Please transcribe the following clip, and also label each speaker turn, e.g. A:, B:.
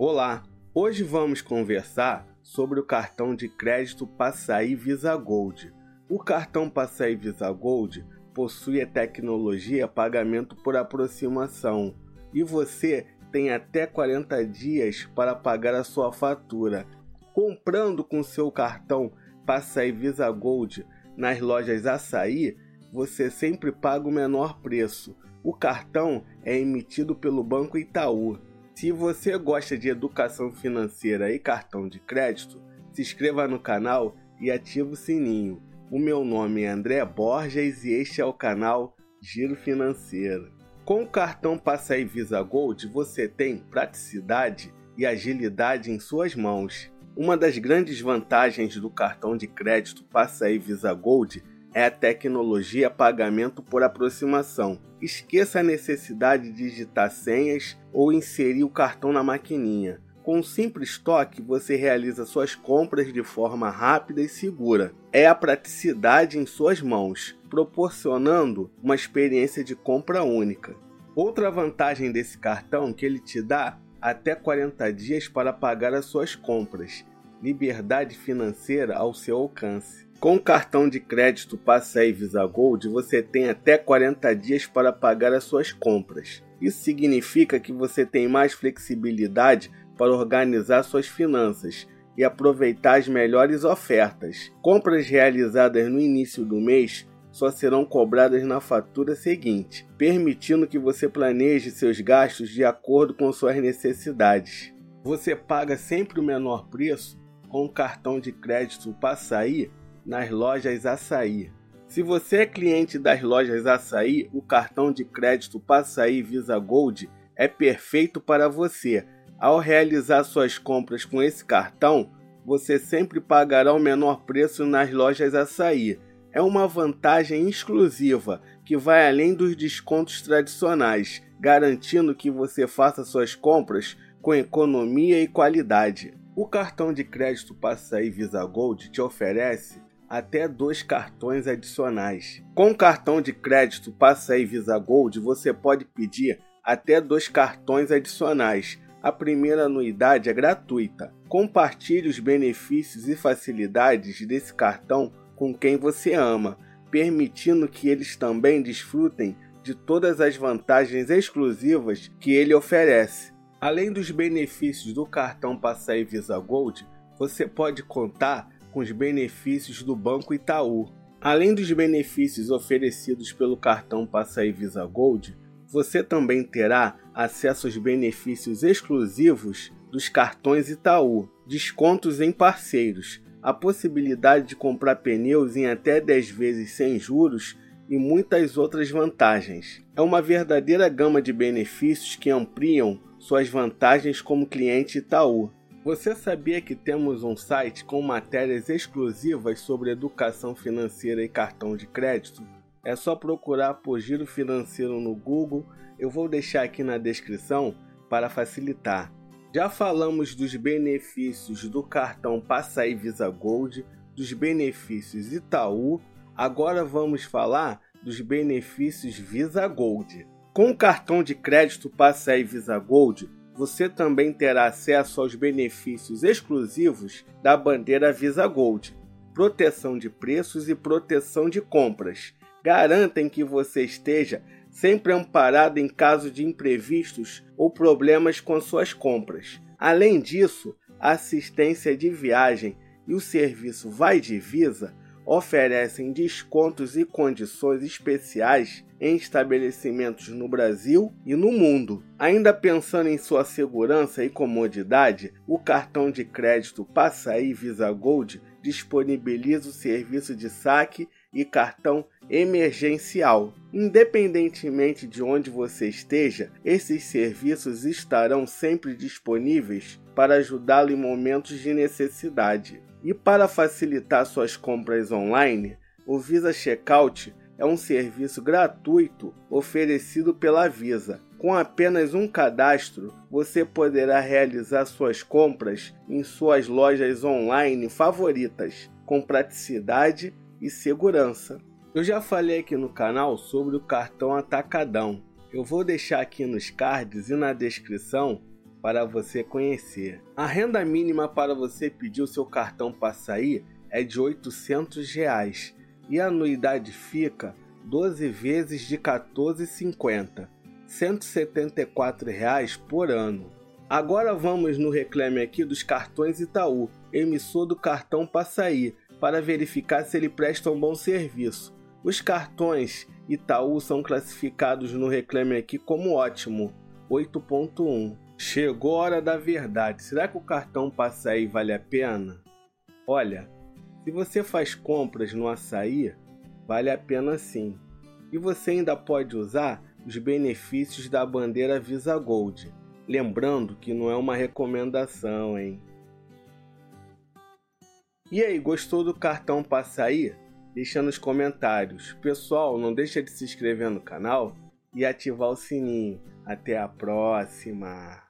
A: Olá, hoje vamos conversar sobre o cartão de crédito Passaí Visa Gold. O cartão Passaí Visa Gold possui a tecnologia pagamento por aproximação e você tem até 40 dias para pagar a sua fatura. Comprando com seu cartão Passaí Visa Gold nas lojas Açaí, você sempre paga o menor preço. O cartão é emitido pelo Banco Itaú se você gosta de educação financeira e cartão de crédito, se inscreva no canal e ative o sininho. O meu nome é André Borges e este é o canal Giro Financeiro. Com o cartão Passaí Visa Gold, você tem praticidade e agilidade em suas mãos. Uma das grandes vantagens do cartão de crédito Passaí Visa Gold é a tecnologia pagamento por aproximação. Esqueça a necessidade de digitar senhas ou inserir o cartão na maquininha. Com um simples toque, você realiza suas compras de forma rápida e segura. É a praticidade em suas mãos, proporcionando uma experiência de compra única. Outra vantagem desse cartão que ele te dá até 40 dias para pagar as suas compras. Liberdade financeira ao seu alcance. Com o cartão de crédito Passaí Visa Gold, você tem até 40 dias para pagar as suas compras. Isso significa que você tem mais flexibilidade para organizar suas finanças e aproveitar as melhores ofertas. Compras realizadas no início do mês só serão cobradas na fatura seguinte, permitindo que você planeje seus gastos de acordo com suas necessidades. Você paga sempre o menor preço com o cartão de crédito Passaí nas lojas Açaí. Se você é cliente das lojas Açaí, o cartão de crédito Passaí Visa Gold é perfeito para você. Ao realizar suas compras com esse cartão, você sempre pagará o menor preço nas lojas Açaí. É uma vantagem exclusiva que vai além dos descontos tradicionais, garantindo que você faça suas compras com economia e qualidade. O cartão de crédito Passaí Visa Gold te oferece até dois cartões adicionais. Com o cartão de crédito Passaí Visa Gold, você pode pedir até dois cartões adicionais. A primeira anuidade é gratuita. Compartilhe os benefícios e facilidades desse cartão com quem você ama, permitindo que eles também desfrutem de todas as vantagens exclusivas que ele oferece. Além dos benefícios do cartão Passaí Visa Gold, você pode contar com os benefícios do Banco Itaú. Além dos benefícios oferecidos pelo cartão Passaí Visa Gold, você também terá acesso aos benefícios exclusivos dos cartões Itaú, descontos em parceiros, a possibilidade de comprar pneus em até 10 vezes sem juros e muitas outras vantagens. É uma verdadeira gama de benefícios que ampliam suas vantagens como cliente Itaú. Você sabia que temos um site com matérias exclusivas sobre educação financeira e cartão de crédito? É só procurar por Giro Financeiro no Google, eu vou deixar aqui na descrição para facilitar. Já falamos dos benefícios do cartão Passaí Visa Gold, dos benefícios Itaú, agora vamos falar dos benefícios Visa Gold. Com o cartão de crédito Passaí Visa Gold, você também terá acesso aos benefícios exclusivos da bandeira Visa Gold, proteção de preços e proteção de compras. Garantem que você esteja sempre amparado em caso de imprevistos ou problemas com suas compras. Além disso, assistência de viagem e o serviço Vai de Visa oferecem descontos e condições especiais em estabelecimentos no Brasil e no mundo. Ainda pensando em sua segurança e comodidade, o cartão de crédito Passaí Visa Gold disponibiliza o serviço de saque e cartão emergencial. Independentemente de onde você esteja, esses serviços estarão sempre disponíveis para ajudá-lo em momentos de necessidade. E para facilitar suas compras online, o Visa Checkout é um serviço gratuito oferecido pela Visa. Com apenas um cadastro, você poderá realizar suas compras em suas lojas online favoritas, com praticidade e segurança. Eu já falei aqui no canal sobre o cartão Atacadão. Eu vou deixar aqui nos cards e na descrição para você conhecer. A renda mínima para você pedir o seu cartão Passaí é de 800 reais, e a anuidade fica 12 vezes de R$ 14,50, 174 reais por ano. Agora vamos no reclame aqui dos cartões Itaú, emissor do cartão Passaí, para verificar se ele presta um bom serviço. Os cartões Itaú são classificados no reclame aqui como ótimo, 8.1. Chegou a hora da verdade. Será que o cartão Passaí vale a pena? Olha, se você faz compras no açaí, vale a pena sim. E você ainda pode usar os benefícios da bandeira Visa Gold. Lembrando que não é uma recomendação, hein? E aí, gostou do cartão Passaí? Deixa nos comentários. Pessoal, não deixa de se inscrever no canal e ativar o sininho. Até a próxima!